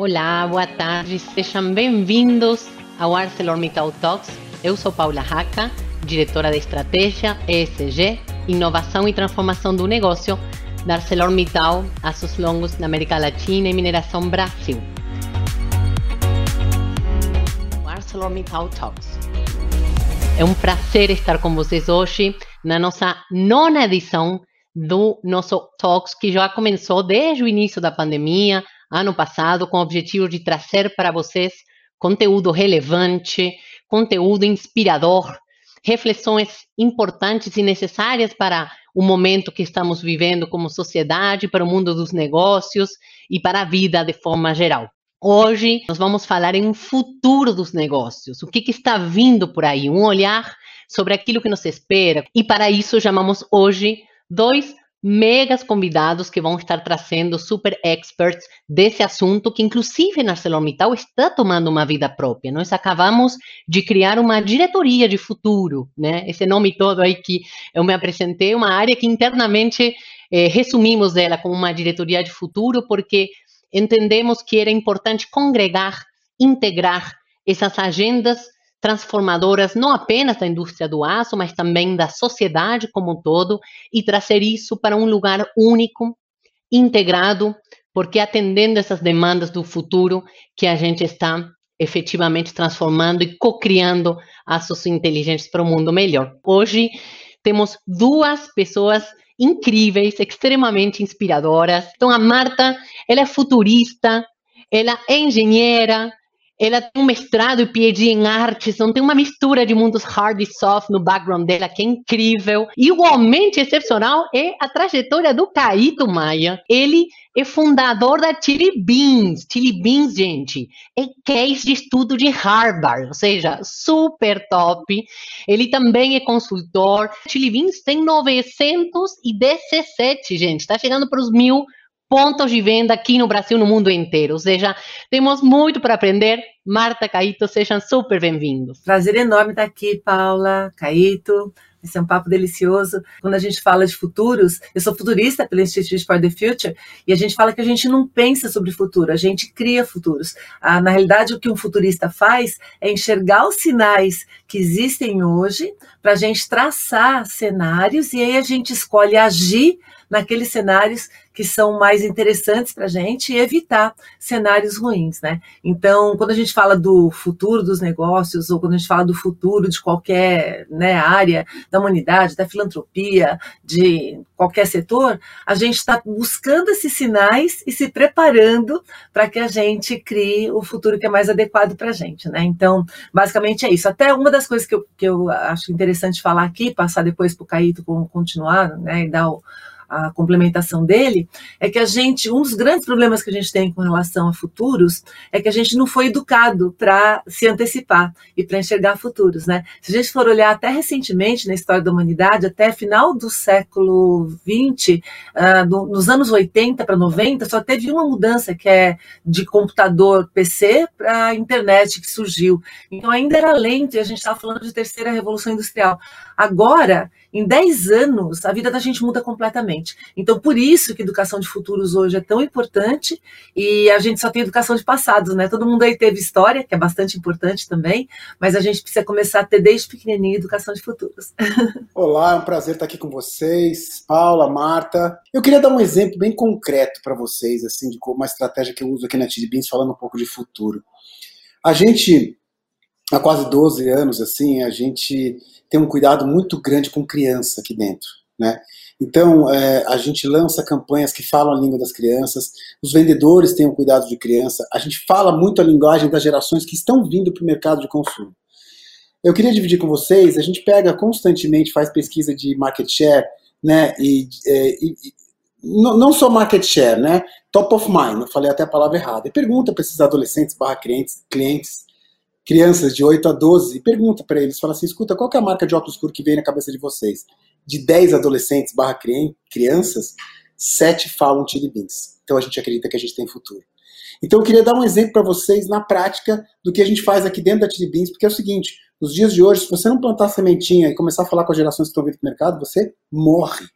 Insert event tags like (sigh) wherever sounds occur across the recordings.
Olá, boa tarde, sejam bem-vindos ao ArcelorMittal Talks. Eu sou Paula Haca, diretora de estratégia, ESG, inovação e transformação do negócio da ArcelorMittal, Aços Longos na América Latina e Mineração Brasil. ArcelorMittal Talks. É um prazer estar com vocês hoje na nossa nona edição do nosso Talks, que já começou desde o início da pandemia, ano passado, com o objetivo de trazer para vocês conteúdo relevante, conteúdo inspirador, reflexões importantes e necessárias para o momento que estamos vivendo como sociedade, para o mundo dos negócios e para a vida de forma geral. Hoje nós vamos falar em um futuro dos negócios, o que, que está vindo por aí, um olhar sobre aquilo que nos espera. E para isso chamamos hoje dois megas convidados que vão estar trazendo super experts desse assunto, que inclusive na ArcelorMittal está tomando uma vida própria. Nós acabamos de criar uma diretoria de futuro, né? Esse nome todo aí que eu me apresentei, uma área que internamente eh, resumimos ela como uma diretoria de futuro, porque entendemos que era importante congregar, integrar essas agendas transformadoras não apenas da indústria do aço, mas também da sociedade como um todo e trazer isso para um lugar único, integrado, porque atendendo essas demandas do futuro que a gente está efetivamente transformando e co-criando aços inteligentes para um mundo melhor. Hoje temos duas pessoas incríveis, extremamente inspiradoras. Então a Marta, ela é futurista, ela é engenheira, ela tem um mestrado e PhD em artes, então tem uma mistura de mundos hard e soft no background dela que é incrível. Igualmente excepcional é a trajetória do Caíto Maia. Ele é fundador da Chili Beans. Chili Beans, gente, é case de estudo de Harvard, ou seja, super top. Ele também é consultor. Chili Beans tem 917, gente, está chegando para os mil pontos de venda aqui no Brasil, no mundo inteiro. Ou seja, temos muito para aprender. Marta, Caíto, sejam super bem-vindos. Prazer enorme estar aqui, Paula, Caíto. Esse é um papo delicioso. Quando a gente fala de futuros, eu sou futurista pelo Institute for the Future, e a gente fala que a gente não pensa sobre futuro, a gente cria futuros. Ah, na realidade, o que um futurista faz é enxergar os sinais que existem hoje para a gente traçar cenários e aí a gente escolhe agir naqueles cenários que são mais interessantes para a gente e evitar cenários ruins, né? Então, quando a gente fala do futuro dos negócios ou quando a gente fala do futuro de qualquer né, área da humanidade, da filantropia, de qualquer setor, a gente está buscando esses sinais e se preparando para que a gente crie o futuro que é mais adequado para a gente, né? Então, basicamente é isso. Até uma das coisas que eu, que eu acho interessante falar aqui, passar depois para o Caíto continuar, né, e dar o a complementação dele, é que a gente, um dos grandes problemas que a gente tem com relação a futuros é que a gente não foi educado para se antecipar e para enxergar futuros, né? Se a gente for olhar até recentemente na história da humanidade, até final do século XX, uh, ah, nos anos 80 para 90, só teve uma mudança que é de computador PC para internet que surgiu. Então ainda era lento e a gente estava falando de terceira revolução industrial. Agora, em 10 anos, a vida da gente muda completamente. Então, por isso que educação de futuros hoje é tão importante e a gente só tem educação de passados, né? Todo mundo aí teve história, que é bastante importante também, mas a gente precisa começar a ter desde pequenininho educação de futuros. (laughs) Olá, é um prazer estar aqui com vocês, Paula, Marta. Eu queria dar um exemplo bem concreto para vocês, assim, de uma estratégia que eu uso aqui na TD Beans, falando um pouco de futuro. A gente, há quase 12 anos, assim, a gente tem um cuidado muito grande com criança aqui dentro, né? Então, é, a gente lança campanhas que falam a língua das crianças, os vendedores têm um cuidado de criança, a gente fala muito a linguagem das gerações que estão vindo para o mercado de consumo. Eu queria dividir com vocês, a gente pega constantemente, faz pesquisa de market share, né, e, é, e, e não só market share, né, top of mind, eu falei até a palavra errada, e pergunta para esses adolescentes barra clientes, clientes crianças de 8 a 12 e pergunta para eles, fala assim, escuta, qual é a marca de óculos escuro que vem na cabeça de vocês? De 10 adolescentes barra crianças, 7 falam Chili Beans. Então a gente acredita que a gente tem futuro. Então eu queria dar um exemplo para vocês na prática do que a gente faz aqui dentro da Chili Beans, porque é o seguinte, nos dias de hoje, se você não plantar sementinha e começar a falar com as gerações que estão vindo para o mercado, você morre.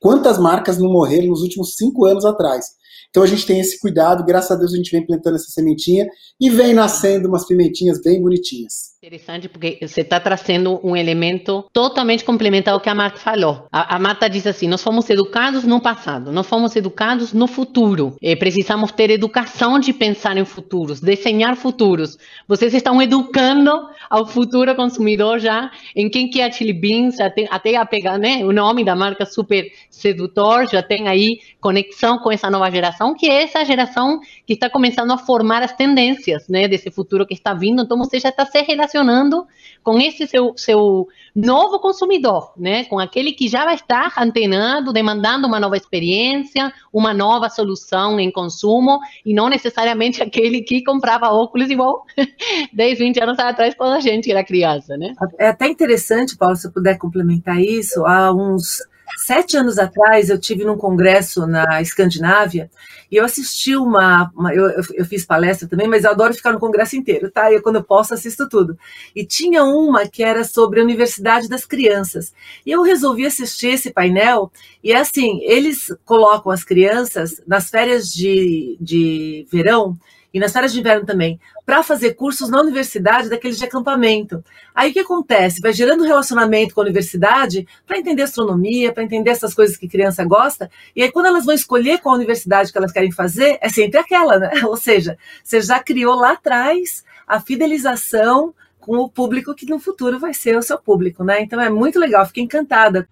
Quantas marcas não morreram nos últimos cinco anos atrás? Então a gente tem esse cuidado, graças a Deus a gente vem plantando essa sementinha e vem nascendo umas pimentinhas bem bonitinhas. Interessante, porque você está trazendo um elemento totalmente complementar ao que a Marta falou. A, a, Marta diz assim: nós fomos educados no passado, nós fomos educados no futuro. E precisamos ter educação de pensar em futuros, desenhar futuros. Vocês estão educando ao futuro consumidor já em quem que é a Chili Beans, até, até a pegar né, o nome da marca super sedutor, já tem aí conexão com essa nova geração, que é essa geração que está começando a formar as tendências né, desse futuro que está vindo. Então você já está se relacionando com esse seu, seu novo consumidor, né? Com aquele que já vai estar antenado, demandando uma nova experiência, uma nova solução em consumo, e não necessariamente (laughs) aquele que comprava óculos igual (laughs) 10, 20 anos atrás quando a gente era criança, né? É até interessante, Paulo, se eu puder complementar isso, há uns sete anos atrás eu tive num congresso na Escandinávia e eu assisti uma, uma eu, eu, fiz palestra também, mas eu adoro ficar no congresso inteiro, tá? Eu quando eu posso assisto tudo. E tinha uma que era sobre a Universidade das Crianças. E eu resolvi assistir esse painel e é assim, eles colocam as crianças nas férias de, de verão e nas férias de inverno também, para fazer cursos na universidade daqueles de acampamento. Aí o que acontece? Vai gerando relacionamento com a universidade para entender astronomia, para entender essas coisas que criança gosta, e aí quando elas vão escolher qual universidade que elas querem fazer, é sempre aquela, né? (laughs) Ou seja, você já criou lá atrás a fidelização com o público que no futuro vai ser o seu público, né? Então é muito legal, fiquei encantada.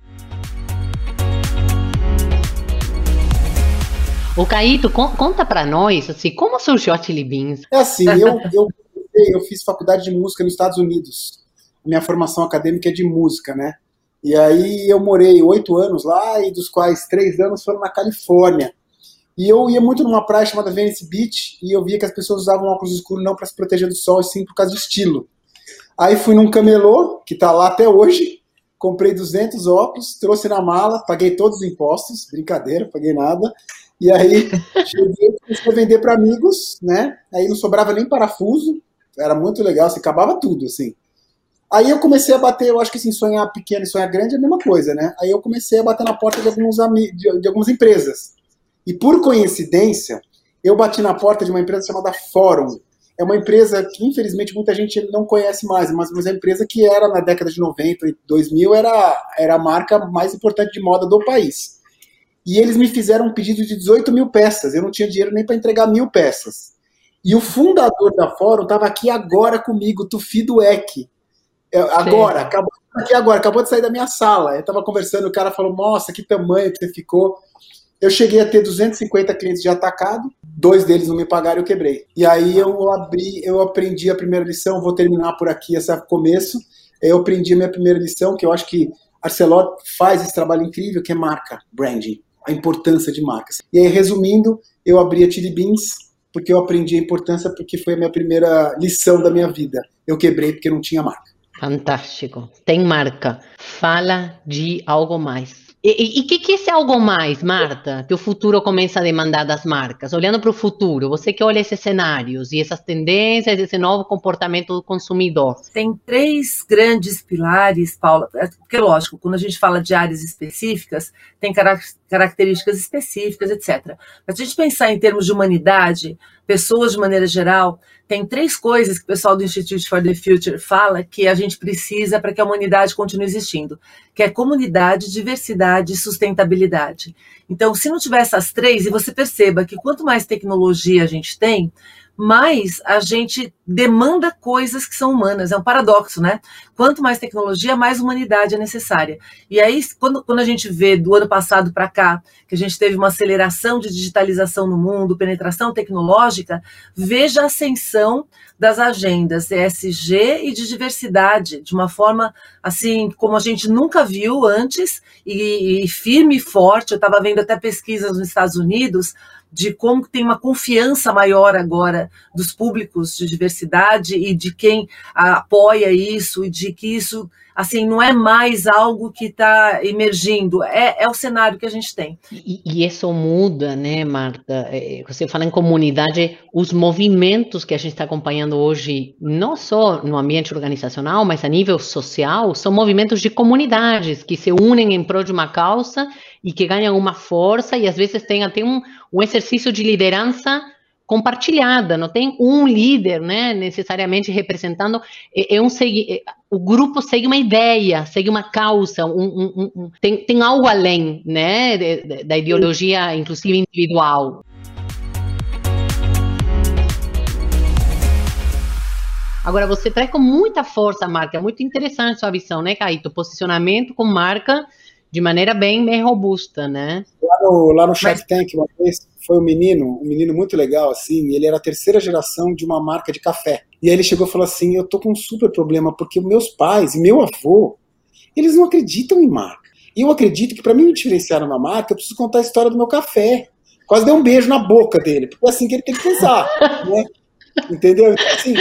O Caíto, conta para nós, assim, como surgiu a Chili Beans? É assim, eu, eu, eu fiz faculdade de música nos Estados Unidos. Minha formação acadêmica é de música, né? E aí eu morei oito anos lá, e dos quais três anos foram na Califórnia. E eu ia muito numa praia chamada Venice Beach, e eu via que as pessoas usavam óculos escuros não para se proteger do sol, e sim por causa do estilo. Aí fui num camelô, que está lá até hoje, comprei 200 óculos, trouxe na mala, paguei todos os impostos, brincadeira, paguei nada, e aí, cheguei, comecei a vender para amigos, né? Aí não sobrava nem parafuso, era muito legal, se assim, acabava tudo, assim. Aí eu comecei a bater, eu acho que assim, sonhar pequeno e sonhar grande é a mesma coisa, né? Aí eu comecei a bater na porta de, alguns de, de algumas empresas. E por coincidência, eu bati na porta de uma empresa chamada Fórum. É uma empresa que, infelizmente, muita gente não conhece mais, mas, é uma empresa que era, na década de 90 e 2000, era, era a marca mais importante de moda do país. E eles me fizeram um pedido de 18 mil peças. Eu não tinha dinheiro nem para entregar mil peças. E o fundador da Fórum estava aqui agora comigo, Tufi Dueck. É, agora, acabou aqui agora, acabou de sair da minha sala. Eu estava conversando, o cara falou: Nossa, que tamanho que você ficou. Eu cheguei a ter 250 clientes de atacado, dois deles não me pagaram e eu quebrei. E aí eu abri, eu aprendi a primeira lição, vou terminar por aqui esse começo. Eu aprendi a minha primeira lição, que eu acho que Arcelor faz esse trabalho incrível, que é marca, branding a importância de marcas. E aí, resumindo, eu abri a Chili Beans porque eu aprendi a importância, porque foi a minha primeira lição da minha vida. Eu quebrei porque não tinha marca. Fantástico. Tem marca. Fala de algo mais. E o que, que é esse algo mais, Marta, que o futuro começa a demandar das marcas? Olhando para o futuro, você que olha esses cenários e essas tendências, esse novo comportamento do consumidor. Tem três grandes pilares, Paula, é, porque lógico, quando a gente fala de áreas específicas, tem características específicas, etc. Mas a gente pensar em termos de humanidade, pessoas de maneira geral, tem três coisas que o pessoal do Institute for the Future fala que a gente precisa para que a humanidade continue existindo, que é comunidade, diversidade e sustentabilidade. Então, se não tiver essas três, e você perceba que quanto mais tecnologia a gente tem, mais a gente demanda coisas que são humanas. É um paradoxo, né? Quanto mais tecnologia, mais humanidade é necessária. E aí, quando, quando a gente vê do ano passado para cá, que a gente teve uma aceleração de digitalização no mundo, penetração tecnológica, veja a ascensão das agendas ESG e de diversidade, de uma forma assim como a gente nunca viu antes, e, e firme e forte. Eu estava vendo até pesquisas nos Estados Unidos de como tem uma confiança maior agora dos públicos de diversidade e de quem apoia isso e de que isso assim, não é mais algo que está emergindo, é, é o cenário que a gente tem. E, e, isso muda, né, Marta? É, você fala em comunidade, os movimentos que a gente está acompanhando hoje, não só no ambiente organizacional, mas a nível social, são movimentos de comunidades que se unem em prol de uma causa e que ganham uma força e às vezes tem até um, um exercício de liderança compartilhada, não tem um líder, né, necessariamente representando, é, é um é, o grupo segue uma ideia, segue uma causa, um, um, um, tem, tem algo além, né, da ideologia, inclusive individual. Agora, você traz com muita força a marca, é muito interessante a sua visão, né, Caíto? Posicionamento com marca de maneira bem, bem robusta, né? Lá no, lá no Shark Tank, uma vez, foi um menino, um menino muito legal, assim, ele era a terceira geração de uma marca de café. E aí ele chegou e falou assim, eu tô com um super problema, porque meus pais e meu avô, eles não acreditam em marca. E eu acredito que para mim me diferenciar numa marca, eu preciso contar a história do meu café. Quase deu um beijo na boca dele, porque é assim que ele tem que pensar, (laughs) né? Entendeu? Então, assim,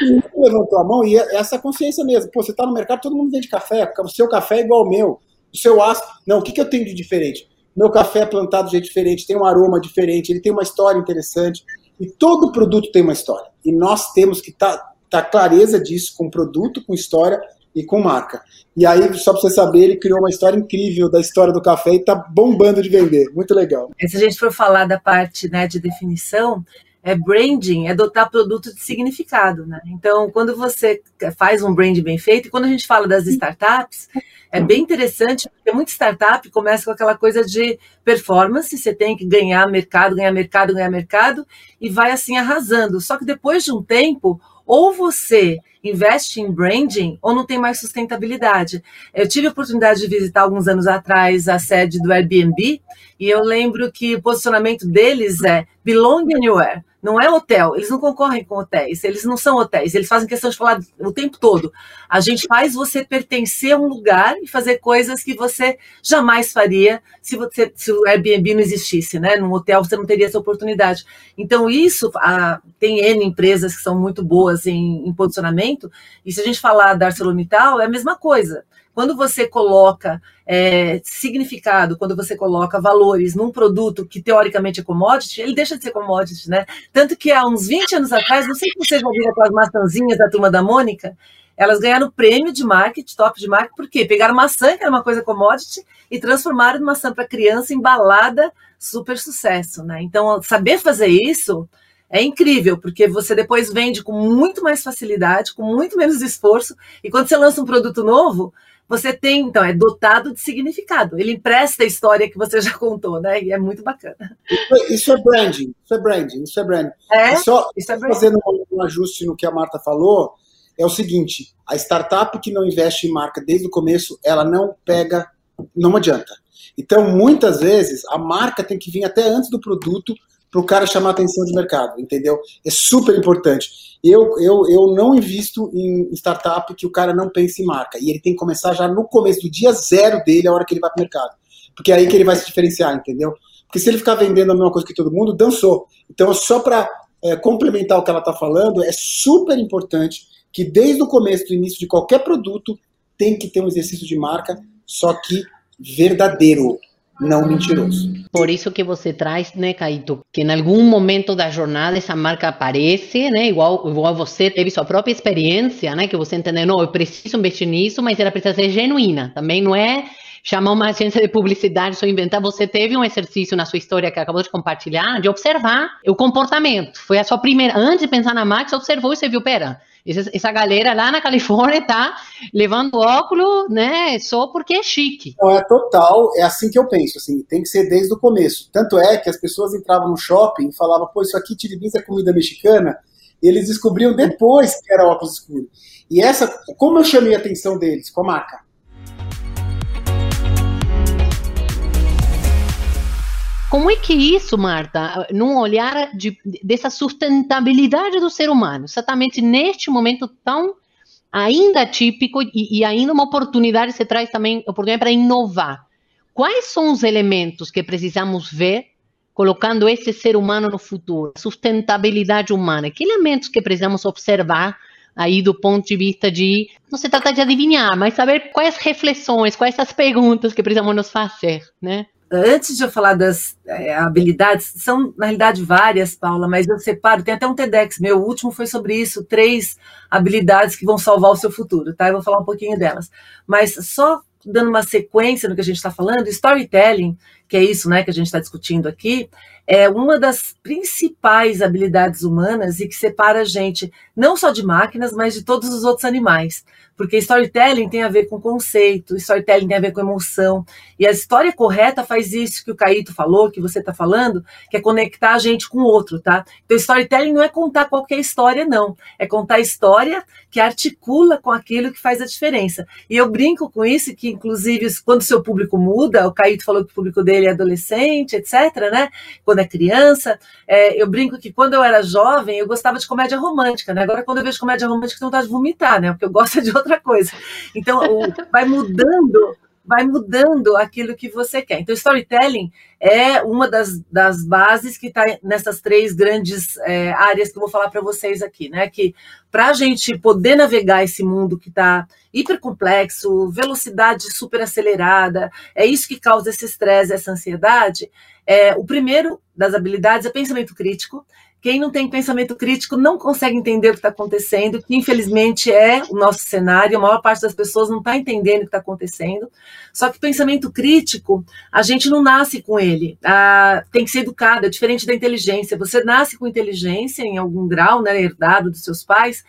ele levantou a mão e é essa consciência mesmo. Pô, você tá no mercado, todo mundo vende café, o seu café é igual ao meu o seu aço. Não, o que, que eu tenho de diferente? Meu café é plantado de jeito diferente, tem um aroma diferente, ele tem uma história interessante. E todo produto tem uma história. E nós temos que estar tá, tá clareza disso com produto, com história e com marca. E aí, só para você saber, ele criou uma história incrível da história do café e está bombando de vender. Muito legal. Se a gente for falar da parte né, de definição, é branding, é dotar produto de significado, né? Então, quando você faz um brand bem feito, e quando a gente fala das startups, é bem interessante, porque muita startup começa com aquela coisa de performance, você tem que ganhar mercado, ganhar mercado, ganhar mercado, e vai assim arrasando. Só que depois de um tempo, ou você investe em branding ou não tem mais sustentabilidade. Eu tive a oportunidade de visitar alguns anos atrás a sede do Airbnb e eu lembro que o posicionamento deles é belong anywhere não é hotel, eles não concorrem com hotéis, eles não são hotéis, eles fazem questão de falar o tempo todo. A gente faz você pertencer a um lugar e fazer coisas que você jamais faria se, você, se o Airbnb não existisse, né? Num hotel você não teria essa oportunidade. Então, isso a, tem N empresas que são muito boas em, em posicionamento, e se a gente falar da ArcelorMittal, é a mesma coisa. Quando você coloca é, significado, quando você coloca valores num produto que teoricamente é commodity, ele deixa de ser commodity, né? Tanto que há uns 20 anos atrás, não sei se vocês já viram aquelas maçãzinhas da turma da Mônica, elas ganharam prêmio de marketing, top de marketing, por quê? Pegaram maçã, que era uma coisa commodity, e transformaram em maçã para criança embalada, super sucesso, né? Então, saber fazer isso é incrível, porque você depois vende com muito mais facilidade, com muito menos esforço, e quando você lança um produto novo, você tem, então, é dotado de significado. Ele empresta a história que você (laughs) já contou, né? E é muito bacana. Isso é branding, isso é branding, isso é branding. É, só isso é branding. fazendo um ajuste no que a Marta falou, é o seguinte, a startup que não investe em marca desde o começo, ela não pega, não adianta. Então, muitas vezes, a marca tem que vir até antes do produto para o cara chamar atenção de mercado, entendeu? É super importante. Eu, eu, eu não invisto em startup que o cara não pense em marca. E ele tem que começar já no começo do dia zero dele, a hora que ele vai para o mercado. Porque é aí que ele vai se diferenciar, entendeu? Porque se ele ficar vendendo a mesma coisa que todo mundo, dançou. Então, só para é, complementar o que ela está falando, é super importante que desde o começo, do início de qualquer produto, tem que ter um exercício de marca, só que verdadeiro não mentiroso. Por isso que você traz, né, Caíto, que em algum momento da jornada essa marca aparece, né, igual, igual você teve sua própria experiência, né, que você entendeu, não, eu preciso investir nisso, mas ela precisa ser genuína, também não é chamar uma agência de publicidade, só inventar, você teve um exercício na sua história que acabou de compartilhar, de observar o comportamento, foi a sua primeira, antes de pensar na marca, você observou e você viu, pera, essa, galera lá na Califórnia tá levando óculos, né, só porque é chique. Não, é total, é assim que eu penso, assim, tem que ser desde o começo. Tanto é que as pessoas entravam no shopping e falavam, pô, isso aqui tiribins é comida mexicana, e eles descobriam depois que era óculos escuros. E essa, como eu chamei a atenção deles com a marca? Como é que isso, Marta, num olhar de, dessa sustentabilidade do ser humano, exatamente neste momento tão ainda típico e, e ainda uma oportunidade, você traz também oportunidade para inovar. Quais são os elementos que precisamos ver colocando esse ser humano no futuro? Sustentabilidade humana. Que elementos que precisamos observar aí do ponto de vista de, não se trata de adivinhar, mas saber quais reflexões, quais as perguntas que precisamos nos fazer, né? Antes de eu falar das é, habilidades, são na realidade várias, Paula, mas eu separo, tem até um TEDx meu, último foi sobre isso, três habilidades que vão salvar o seu futuro, tá? Eu vou falar um pouquinho delas. Mas só dando uma sequência no que a gente está falando, storytelling, que é isso né, que a gente está discutindo aqui, é uma das principais habilidades humanas e que separa a gente não só de máquinas, mas de todos os outros animais. Porque storytelling tem a ver com conceito, storytelling tem a ver com emoção. E a história correta faz isso que o Caíto falou, que você está falando, que é conectar a gente com o outro, tá? Então, storytelling não é contar qualquer história, não. É contar história que articula com aquilo que faz a diferença. E eu brinco com isso, que inclusive quando o seu público muda, o Caíto falou que o público dele é adolescente, etc., né? Quando é criança. É, eu brinco que quando eu era jovem, eu gostava de comédia romântica, né? Agora, quando eu vejo comédia romântica, eu tenho vontade de vomitar, né? Porque eu gosto de outra coisa. Então, o, vai mudando vai mudando aquilo que você quer. Então, storytelling é uma das, das bases que está nessas três grandes é, áreas que eu vou falar para vocês aqui, né? Que para a gente poder navegar esse mundo que está hiper complexo, velocidade super acelerada, é isso que causa esse estresse, essa ansiedade. É, o primeiro das habilidades é pensamento crítico. Quem não tem pensamento crítico não consegue entender o que está acontecendo, que infelizmente é o nosso cenário, a maior parte das pessoas não está entendendo o que está acontecendo. Só que pensamento crítico, a gente não nasce com ele, ah, tem que ser educado, é diferente da inteligência. Você nasce com inteligência em algum grau, né, herdado dos seus pais,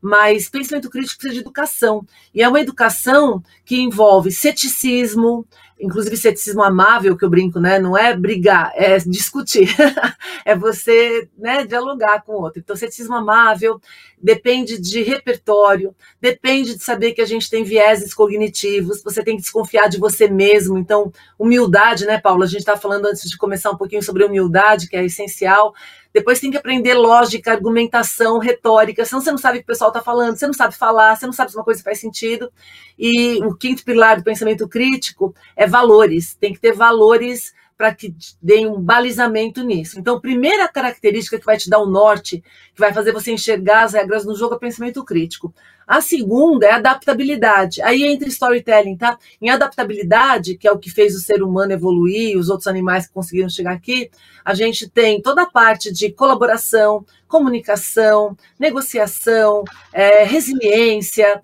mas pensamento crítico precisa de educação. E é uma educação que envolve ceticismo, inclusive ceticismo amável que eu brinco, né? Não é brigar, é discutir, (laughs) é você, né, dialogar com o outro. Então, ceticismo amável depende de repertório, depende de saber que a gente tem vieses cognitivos, você tem que desconfiar de você mesmo. Então, humildade, né, Paula? A gente está falando antes de começar um pouquinho sobre humildade, que é essencial. Depois tem que aprender lógica, argumentação, retórica, senão você não sabe o que o pessoal está falando, você não sabe falar, você não sabe se uma coisa faz sentido. E o quinto pilar do pensamento crítico é valores. Tem que ter valores para que deem um balizamento nisso. Então, a primeira característica que vai te dar o norte, que vai fazer você enxergar as regras no jogo, é pensamento crítico. A segunda é adaptabilidade. Aí entra storytelling, tá? Em adaptabilidade, que é o que fez o ser humano evoluir, os outros animais que conseguiram chegar aqui, a gente tem toda a parte de colaboração, comunicação, negociação, é, resiliência,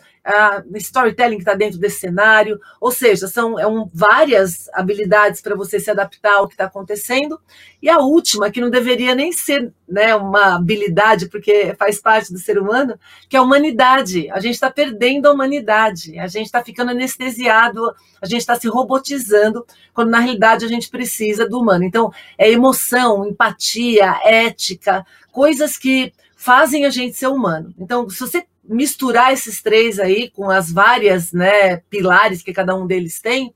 storytelling que está dentro desse cenário, ou seja, são é um, várias habilidades para você se adaptar ao que está acontecendo. E a última, que não deveria nem ser né, uma habilidade, porque faz parte do ser humano, que é a humanidade. A gente está perdendo a humanidade, a gente está ficando anestesiado, a gente está se robotizando, quando na realidade a gente precisa do humano. Então, é emoção, empatia, ética, coisas que fazem a gente ser humano. Então, se você misturar esses três aí com as várias né, pilares que cada um deles tem,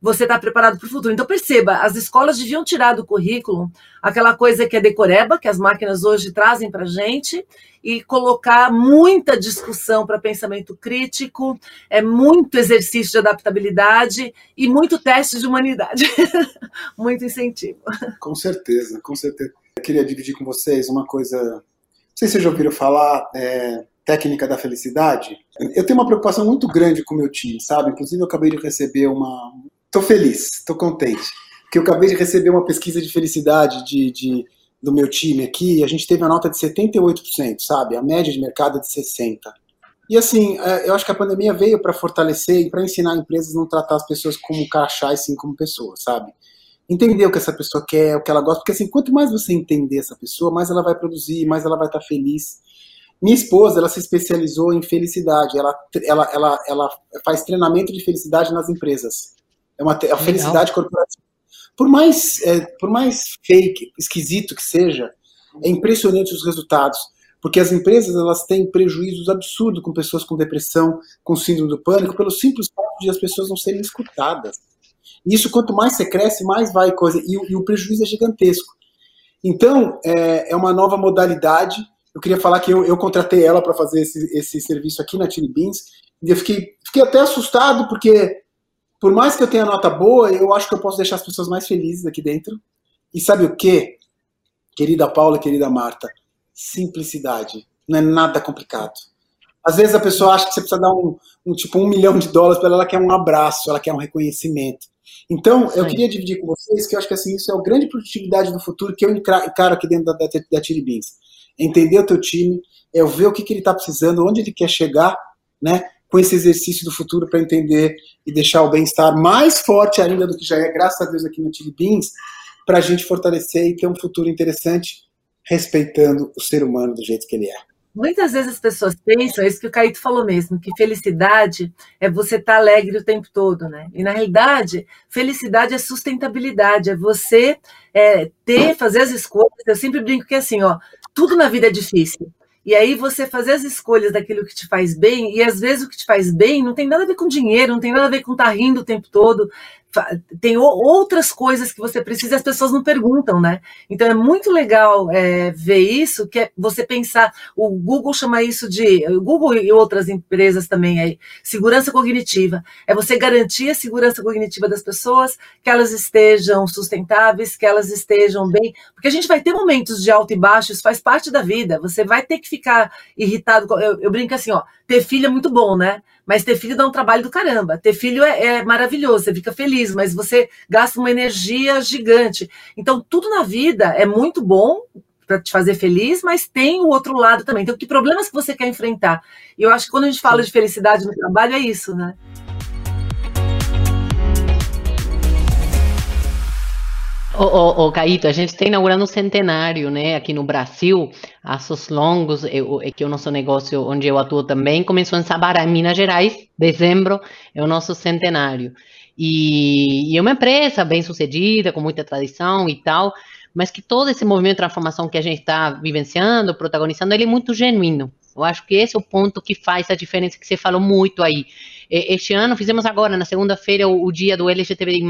você está preparado para o futuro. Então, perceba, as escolas deviam tirar do currículo aquela coisa que é decoreba, que as máquinas hoje trazem para a gente, e colocar muita discussão para pensamento crítico, é muito exercício de adaptabilidade e muito teste de humanidade. (laughs) muito incentivo. Com certeza, com certeza. Eu queria dividir com vocês uma coisa. Não sei se vocês já ouviram falar. É técnica da felicidade, eu tenho uma preocupação muito grande com o meu time, sabe? Inclusive, eu acabei de receber uma. Estou feliz, estou contente, porque eu acabei de receber uma pesquisa de felicidade de, de, do meu time aqui e a gente teve a nota de 78%, sabe? A média de mercado é de 60%. E assim, é, eu acho que a pandemia veio para fortalecer e para ensinar empresas a não tratar as pessoas como crachá e sim como pessoas, sabe? Entender o que essa pessoa quer, o que ela gosta, porque assim, quanto mais você entender essa pessoa, mais ela vai produzir, mais ela vai estar feliz. Minha esposa, ela se especializou em felicidade. Ela, ela, ela, ela faz treinamento de felicidade nas empresas. É uma é a felicidade corporativa. Por mais, é, por mais fake, esquisito que seja, é impressionante os resultados. Porque as empresas elas têm prejuízos absurdos com pessoas com depressão, com síndrome do pânico, pelo simples fato de as pessoas não serem escutadas. Isso, quanto mais você cresce, mais vai coisa. E, e o prejuízo é gigantesco. Então, é, é uma nova modalidade eu queria falar que eu, eu contratei ela para fazer esse, esse serviço aqui na Chili Beans, e eu fiquei, fiquei até assustado, porque por mais que eu tenha nota boa, eu acho que eu posso deixar as pessoas mais felizes aqui dentro. E sabe o que, querida Paula, querida Marta? Simplicidade. Não é nada complicado. Às vezes a pessoa acha que você precisa dar um, um tipo um milhão de dólares para ela, ela quer um abraço, ela quer um reconhecimento. Então, eu queria dividir com vocês que eu acho que assim, isso é a grande produtividade do futuro que eu encaro aqui dentro da, da, da Chili Beans. É entender o teu time, é ver o que, que ele está precisando, onde ele quer chegar, né? Com esse exercício do futuro para entender e deixar o bem-estar mais forte ainda do que já é, graças a Deus, aqui no Chili Beans, para a gente fortalecer e ter um futuro interessante, respeitando o ser humano do jeito que ele é. Muitas vezes as pessoas pensam, é isso que o Caíto falou mesmo, que felicidade é você estar tá alegre o tempo todo, né? E na realidade, felicidade é sustentabilidade, é você é, ter, fazer as escolhas. Eu sempre brinco que é assim, ó, tudo na vida é difícil. E aí você fazer as escolhas daquilo que te faz bem, e às vezes o que te faz bem não tem nada a ver com dinheiro, não tem nada a ver com estar tá rindo o tempo todo, tem outras coisas que você precisa e as pessoas não perguntam, né? Então é muito legal é, ver isso, que é você pensar, o Google chama isso de, o Google e outras empresas também aí, segurança cognitiva. É você garantir a segurança cognitiva das pessoas, que elas estejam sustentáveis, que elas estejam bem, porque a gente vai ter momentos de alto e baixo, isso faz parte da vida. Você vai ter que ficar irritado. Eu, eu brinco assim, ó, ter filho é muito bom, né? Mas ter filho dá um trabalho do caramba. Ter filho é, é maravilhoso, você fica feliz, mas você gasta uma energia gigante. Então, tudo na vida é muito bom para te fazer feliz, mas tem o outro lado também. Então, que problemas que você quer enfrentar? E eu acho que quando a gente fala de felicidade no trabalho, é isso, né? Ô, Caíto, a gente está inaugurando um centenário, né, aqui no Brasil, Aços Longos, é que é o nosso negócio onde eu atuo também, começou em Sabará, em Minas Gerais, dezembro, é o nosso centenário. E, e é uma empresa bem sucedida, com muita tradição e tal, mas que todo esse movimento de transformação que a gente está vivenciando, protagonizando, ele é muito genuíno. Eu acho que esse é o ponto que faz a diferença que você falou muito aí. Este ano fizemos agora, na segunda-feira, o, o, dia do LGTBI+,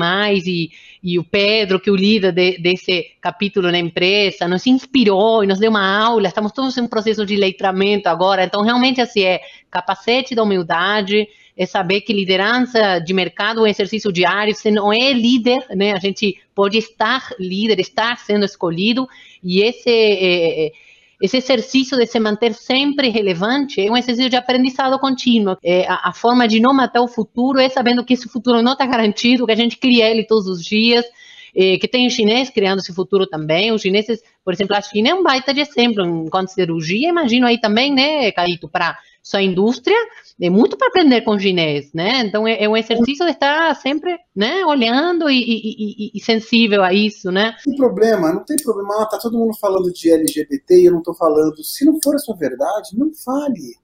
e, e o Pedro, que é o líder de, desse capítulo na empresa, nos inspirou e nos deu uma aula, estamos todos em um processo de letramento agora, então realmente assim, é capacete da humildade, é saber que liderança de mercado é um exercício diário, você não é líder, né? A gente pode estar líder, estar sendo escolhido, e esse, é, esse exercício de se manter sempre relevante é um exercício de aprendizado contínuo. É, a, a, forma de não matar o futuro é sabendo que esse futuro não está garantido, que a gente cria ele todos os dias, é, que tem o chinês criando esse futuro também. Os chineses, por exemplo, a China é um baita de exemplo enquanto cirurgia, imagino aí também, né, Caíto, para sua indústria, é muito para aprender com o chinês, né? Então é, é, um exercício de estar sempre, né, olhando e, e, e, sensível a isso, né? Não tem problema, não tem problema. Ah, tá todo mundo falando de LGBT e eu não estou falando. Se não for a sua verdade, não fale.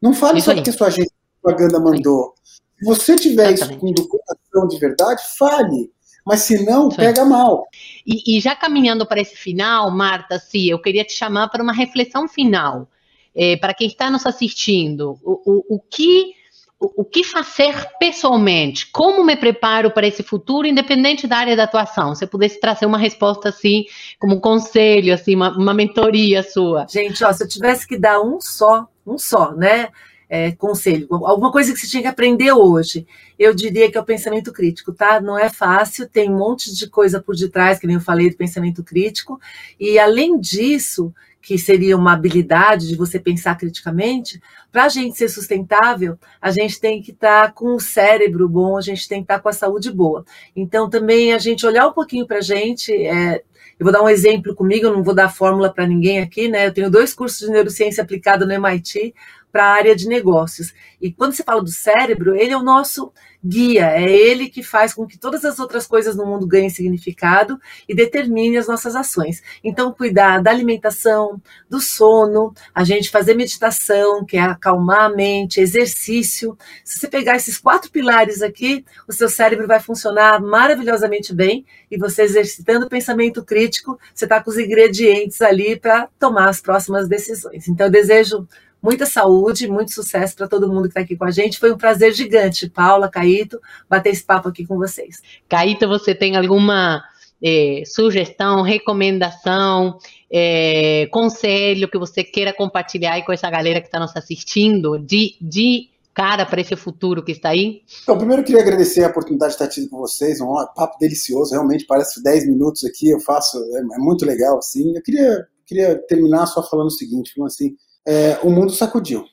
Não fale isso só porque sua agência de propaganda mandou. Se você tiver Exatamente. isso com documentação de verdade, fale. Mas se não, pega mal. E, e já caminhando para esse final, Marta, sim, eu queria te chamar para uma reflexão final é, para quem está nos assistindo, o, o, o que o, que fazer pessoalmente? Como me preparo para esse futuro, independente da área da atuação? Se pudesse trazer uma resposta assim, como um conselho, assim, uma, uma mentoria sua. Gente, ó, se eu tivesse que dar um só, um só, né? É, conselho, alguma coisa que você tinha que aprender hoje, eu diria que é o pensamento crítico, tá? Não é fácil, tem um monte de coisa por detrás, que nem eu falei do pensamento crítico, e além disso, que seria uma habilidade de você pensar criticamente, para a gente ser sustentável, a gente tem que estar tá com o cérebro bom, a gente tem que estar tá com a saúde boa. Então, também a gente olhar um pouquinho para a gente, é, eu vou dar um exemplo comigo, eu não vou dar fórmula para ninguém aqui, né? Eu tenho dois cursos de neurociência aplicada no MIT para a área de negócios. E quando você fala do cérebro, ele é o nosso guia, é ele que faz com que todas as outras coisas no mundo ganhem significado e determine as nossas ações. Então, cuidar da alimentação, do sono, a gente fazer meditação, que é acalmar a mente, exercício. Se você pegar esses quatro pilares aqui, o seu cérebro vai funcionar maravilhosamente bem e você exercitando o pensamento crítico, você está com os ingredientes ali para tomar as próximas decisões. Então, eu desejo muita saúde, muito sucesso para todo mundo que está aqui com a gente. Foi um prazer gigante, Paula, Caíto, bater esse papo aqui com vocês. Caíto, você tem alguma é, sugestão, recomendação, é, conselho que você queira compartilhar aí com essa galera que está nos assistindo de, de cara para esse futuro que está aí? Então, primeiro eu queria agradecer a oportunidade de estar aqui com vocês, um papo delicioso, realmente parece 10 minutos aqui, eu faço, é, é muito legal, assim. Eu queria, queria terminar só falando o seguinte, assim, é, o mundo sacudiu.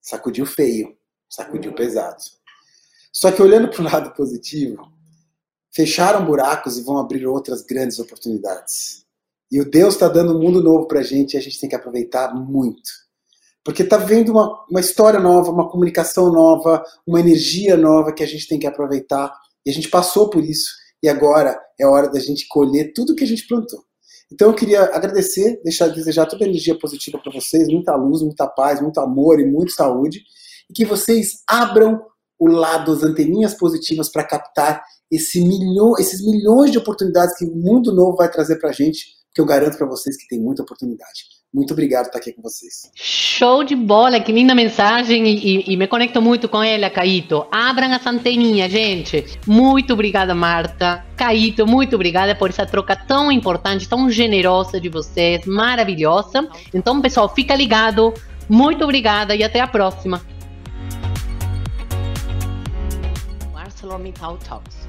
Sacudiu feio, sacudiu pesado. Só que olhando para o lado positivo, fecharam buracos e vão abrir outras grandes oportunidades. E o Deus está dando um mundo novo para a gente e a gente tem que aproveitar muito. Porque está vendo uma, uma história nova, uma comunicação nova, uma energia nova que a gente tem que aproveitar. E a gente passou por isso. E agora é hora da gente colher tudo que a gente plantou. Então eu queria agradecer, deixar desejar toda a energia positiva para vocês, muita luz, muita paz, muito amor e muita saúde, e que vocês abram o lado, as anteninhas positivas para captar esse milhão, esses milhões de oportunidades que o mundo novo vai trazer para a gente, que eu garanto para vocês que tem muita oportunidade. Muito obrigado por estar aqui com vocês. Show de bola, que linda mensagem e, e, me conecto muito com ela, Caíto. Abram as anteninhas, gente. Muito obrigada, Marta. Caíto, muito obrigada por essa troca tão importante, tão generosa de vocês, maravilhosa. Então, pessoal, fica ligado. Muito obrigada e até a próxima. ArcelorMittal Talks.